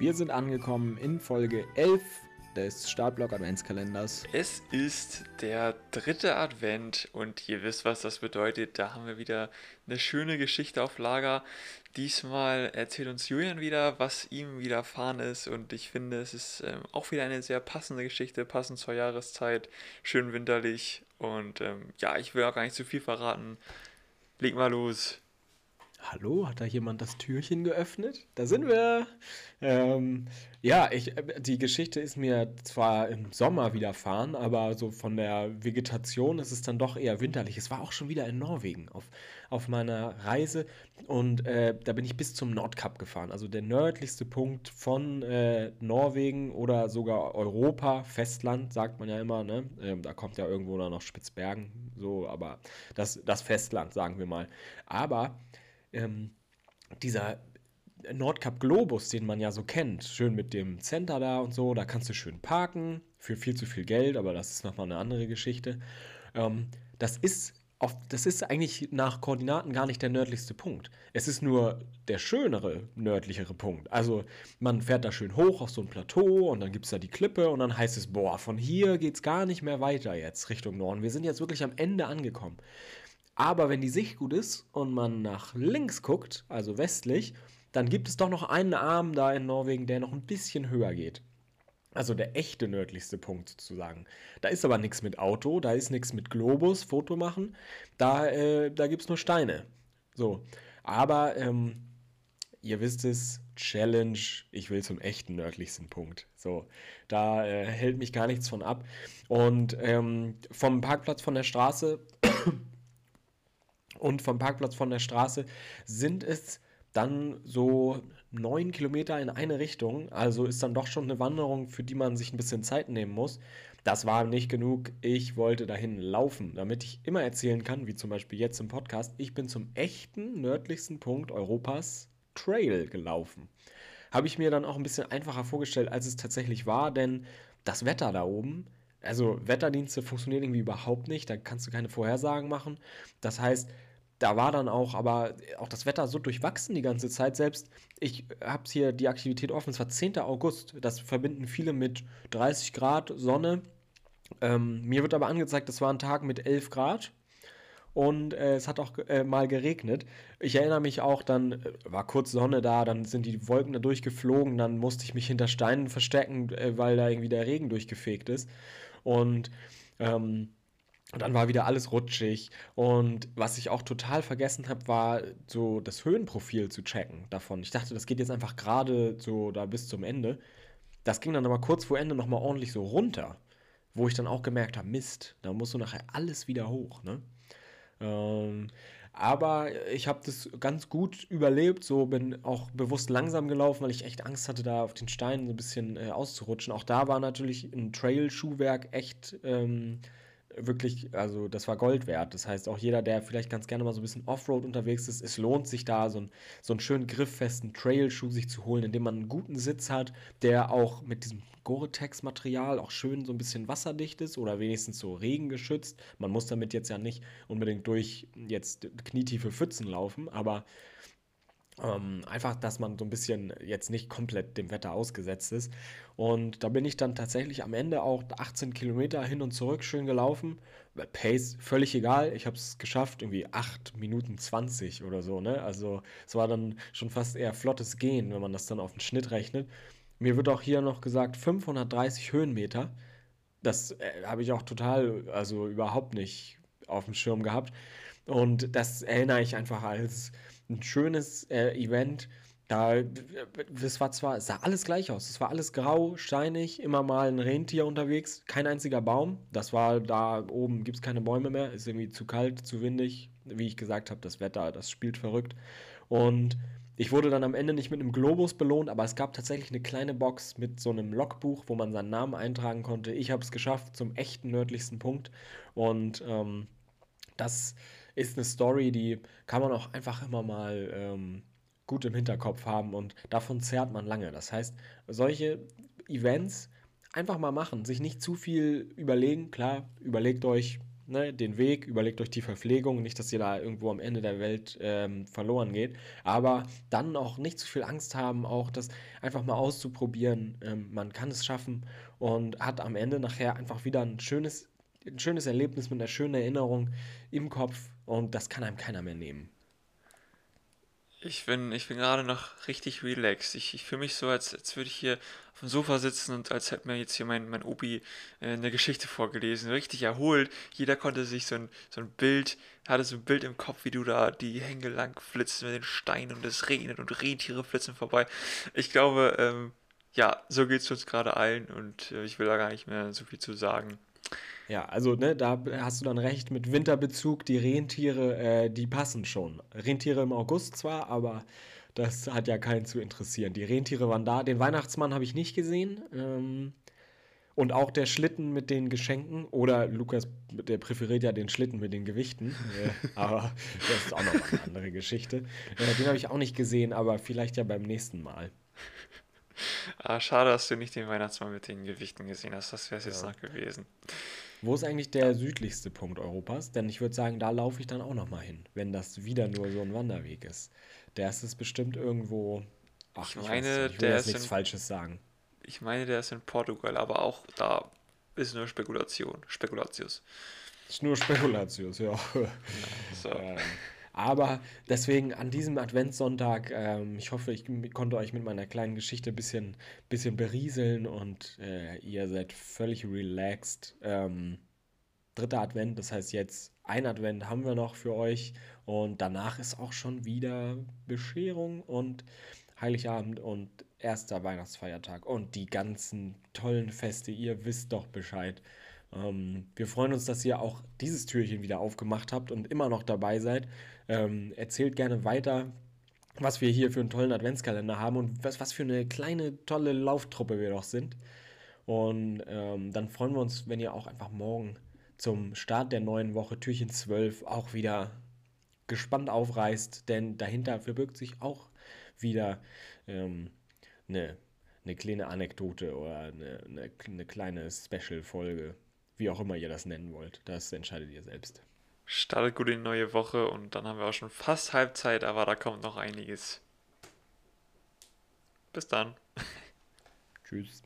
Wir sind angekommen in Folge 11 des Startblock Adventskalenders. Es ist der dritte Advent und ihr wisst, was das bedeutet. Da haben wir wieder eine schöne Geschichte auf Lager. Diesmal erzählt uns Julian wieder, was ihm widerfahren ist und ich finde, es ist ähm, auch wieder eine sehr passende Geschichte, passend zur Jahreszeit, schön winterlich und ähm, ja, ich will auch gar nicht zu viel verraten. Leg mal los. Hallo, hat da jemand das Türchen geöffnet? Da sind wir. Ähm, ja, ich, äh, die Geschichte ist mir zwar im Sommer widerfahren, aber so von der Vegetation ist es dann doch eher winterlich. Es war auch schon wieder in Norwegen auf, auf meiner Reise und äh, da bin ich bis zum Nordkap gefahren, also der nördlichste Punkt von äh, Norwegen oder sogar Europa, Festland, sagt man ja immer, ne? Ähm, da kommt ja irgendwo noch Spitzbergen, so, aber das, das Festland, sagen wir mal. Aber ähm, dieser Nordkap Globus, den man ja so kennt, schön mit dem Center da und so, da kannst du schön parken für viel zu viel Geld, aber das ist nochmal eine andere Geschichte. Ähm, das ist auf, das ist eigentlich nach Koordinaten gar nicht der nördlichste Punkt. Es ist nur der schönere, nördlichere Punkt. Also man fährt da schön hoch auf so ein Plateau und dann gibt es da die Klippe und dann heißt es, boah, von hier geht es gar nicht mehr weiter jetzt Richtung Norden. Wir sind jetzt wirklich am Ende angekommen. Aber wenn die Sicht gut ist und man nach links guckt, also westlich, dann gibt es doch noch einen Arm da in Norwegen, der noch ein bisschen höher geht. Also der echte nördlichste Punkt sozusagen. Da ist aber nichts mit Auto, da ist nichts mit Globus, Foto machen. Da, äh, da gibt es nur Steine. So. Aber ähm, ihr wisst es, Challenge, ich will zum echten nördlichsten Punkt. So, da äh, hält mich gar nichts von ab. Und ähm, vom Parkplatz von der Straße und vom Parkplatz von der Straße sind es dann so neun Kilometer in eine Richtung. Also ist dann doch schon eine Wanderung, für die man sich ein bisschen Zeit nehmen muss. Das war nicht genug. Ich wollte dahin laufen, damit ich immer erzählen kann, wie zum Beispiel jetzt im Podcast, ich bin zum echten nördlichsten Punkt Europas Trail gelaufen. Habe ich mir dann auch ein bisschen einfacher vorgestellt, als es tatsächlich war, denn das Wetter da oben also Wetterdienste funktionieren irgendwie überhaupt nicht, da kannst du keine Vorhersagen machen. Das heißt, da war dann auch, aber auch das Wetter so durchwachsen die ganze Zeit. Selbst ich habe hier die Aktivität offen, es war 10. August. Das verbinden viele mit 30 Grad Sonne. Ähm, mir wird aber angezeigt, das war ein Tag mit 11 Grad. Und äh, es hat auch äh, mal geregnet. Ich erinnere mich auch, dann äh, war kurz Sonne da, dann sind die Wolken da durchgeflogen, dann musste ich mich hinter Steinen verstecken, äh, weil da irgendwie der Regen durchgefegt ist. Und ähm, und dann war wieder alles rutschig. Und was ich auch total vergessen habe, war so das Höhenprofil zu checken davon. Ich dachte, das geht jetzt einfach gerade so da bis zum Ende. Das ging dann aber kurz vor Ende nochmal ordentlich so runter. Wo ich dann auch gemerkt habe, Mist, da musst du nachher alles wieder hoch, ne? Ähm, aber ich habe das ganz gut überlebt, so bin auch bewusst langsam gelaufen, weil ich echt Angst hatte, da auf den Steinen so ein bisschen äh, auszurutschen. Auch da war natürlich ein Trail-Schuhwerk echt ähm, wirklich, also das war Gold wert. Das heißt, auch jeder, der vielleicht ganz gerne mal so ein bisschen Offroad unterwegs ist, es lohnt sich da, so, ein, so einen schönen grifffesten Trail-Schuh sich zu holen, in dem man einen guten Sitz hat, der auch mit diesem Gore-Tex-Material auch schön so ein bisschen wasserdicht ist oder wenigstens so regengeschützt. Man muss damit jetzt ja nicht unbedingt durch jetzt knietiefe Pfützen laufen, aber ähm, einfach, dass man so ein bisschen jetzt nicht komplett dem Wetter ausgesetzt ist. Und da bin ich dann tatsächlich am Ende auch 18 Kilometer hin und zurück schön gelaufen. Pace völlig egal. Ich habe es geschafft, irgendwie 8 Minuten 20 oder so. Ne? Also es war dann schon fast eher flottes Gehen, wenn man das dann auf den Schnitt rechnet. Mir wird auch hier noch gesagt 530 Höhenmeter. Das äh, habe ich auch total, also überhaupt nicht auf dem Schirm gehabt. Und das erinnere ich einfach als ein schönes äh, Event. Da, das war zwar, es sah alles gleich aus. Es war alles grau, steinig, immer mal ein Rentier unterwegs, kein einziger Baum. Das war da oben, gibt es keine Bäume mehr, ist irgendwie zu kalt, zu windig. Wie ich gesagt habe, das Wetter, das spielt verrückt. Und ich wurde dann am Ende nicht mit einem Globus belohnt, aber es gab tatsächlich eine kleine Box mit so einem Logbuch, wo man seinen Namen eintragen konnte. Ich habe es geschafft zum echten nördlichsten Punkt. Und ähm, das ist eine Story, die kann man auch einfach immer mal ähm, gut im Hinterkopf haben und davon zehrt man lange. Das heißt, solche Events einfach mal machen, sich nicht zu viel überlegen. Klar, überlegt euch, ne, den Weg, überlegt euch die Verpflegung, nicht, dass ihr da irgendwo am Ende der Welt ähm, verloren geht, aber dann auch nicht zu viel Angst haben, auch das einfach mal auszuprobieren. Ähm, man kann es schaffen und hat am Ende nachher einfach wieder ein schönes, ein schönes Erlebnis mit einer schönen Erinnerung im Kopf und das kann einem keiner mehr nehmen. Ich bin, ich bin gerade noch richtig relaxed. Ich, ich fühle mich so, als, als würde ich hier auf dem Sofa sitzen und als hätte mir jetzt hier mein, mein Obi äh, eine Geschichte vorgelesen. Richtig erholt. Jeder konnte sich so ein, so ein Bild, hatte so ein Bild im Kopf, wie du da die Hänge lang flitzt mit den Steinen und es regnet und Rentiere flitzen vorbei. Ich glaube, ähm, ja, so geht es uns gerade allen und äh, ich will da gar nicht mehr so viel zu sagen. Ja, also ne, da hast du dann recht mit Winterbezug. Die Rentiere, äh, die passen schon. Rentiere im August zwar, aber das hat ja keinen zu interessieren. Die Rentiere waren da. Den Weihnachtsmann habe ich nicht gesehen. Ähm, und auch der Schlitten mit den Geschenken. Oder Lukas, der präferiert ja den Schlitten mit den Gewichten. äh, aber das ist auch noch eine andere Geschichte. Äh, den habe ich auch nicht gesehen, aber vielleicht ja beim nächsten Mal. Ah, schade, dass du nicht den Weihnachtsmann mit den Gewichten gesehen hast. Das wäre es jetzt Ja. noch gewesen. Wo ist eigentlich der südlichste Punkt Europas? Denn ich würde sagen, da laufe ich dann auch noch mal hin, wenn das wieder nur so ein Wanderweg ist. Der ist es bestimmt irgendwo. Ach, Ich ich meine. Ich will der jetzt ist nichts in, Falsches sagen. ich meine, der ist in Portugal, aber auch da ist nur Spekulation. Spekulatius. Ist nur Spekulatius, ja. So. ähm, aber deswegen an diesem Adventssonntag, ähm, ich hoffe, ich konnte euch mit meiner kleinen Geschichte ein bisschen, bisschen berieseln und äh, ihr seid völlig relaxed. Ähm, dritter Advent, das heißt jetzt ein Advent haben wir noch für euch und danach ist auch schon wieder Bescherung und Heiligabend und erster Weihnachtsfeiertag und die ganzen tollen Feste, ihr wisst doch Bescheid. Ähm, wir freuen uns, dass ihr auch dieses Türchen wieder aufgemacht habt und immer noch dabei seid. Ähm, erzählt gerne weiter, was wir hier für einen tollen Adventskalender haben und was, was für eine kleine, tolle Lauftruppe wir doch sind. Und ähm, dann freuen wir uns, wenn ihr auch einfach morgen zum Start der neuen Woche, Türchen 12, auch wieder gespannt aufreißt, denn dahinter verbirgt sich auch wieder ähm, eine, eine kleine Anekdote oder eine, eine, eine kleine Special-Folge, wie auch immer ihr das nennen wollt. Das entscheidet ihr selbst. Startet gut in die neue Woche und dann haben wir auch schon fast Halbzeit, aber da kommt noch einiges. Bis dann. Tschüss.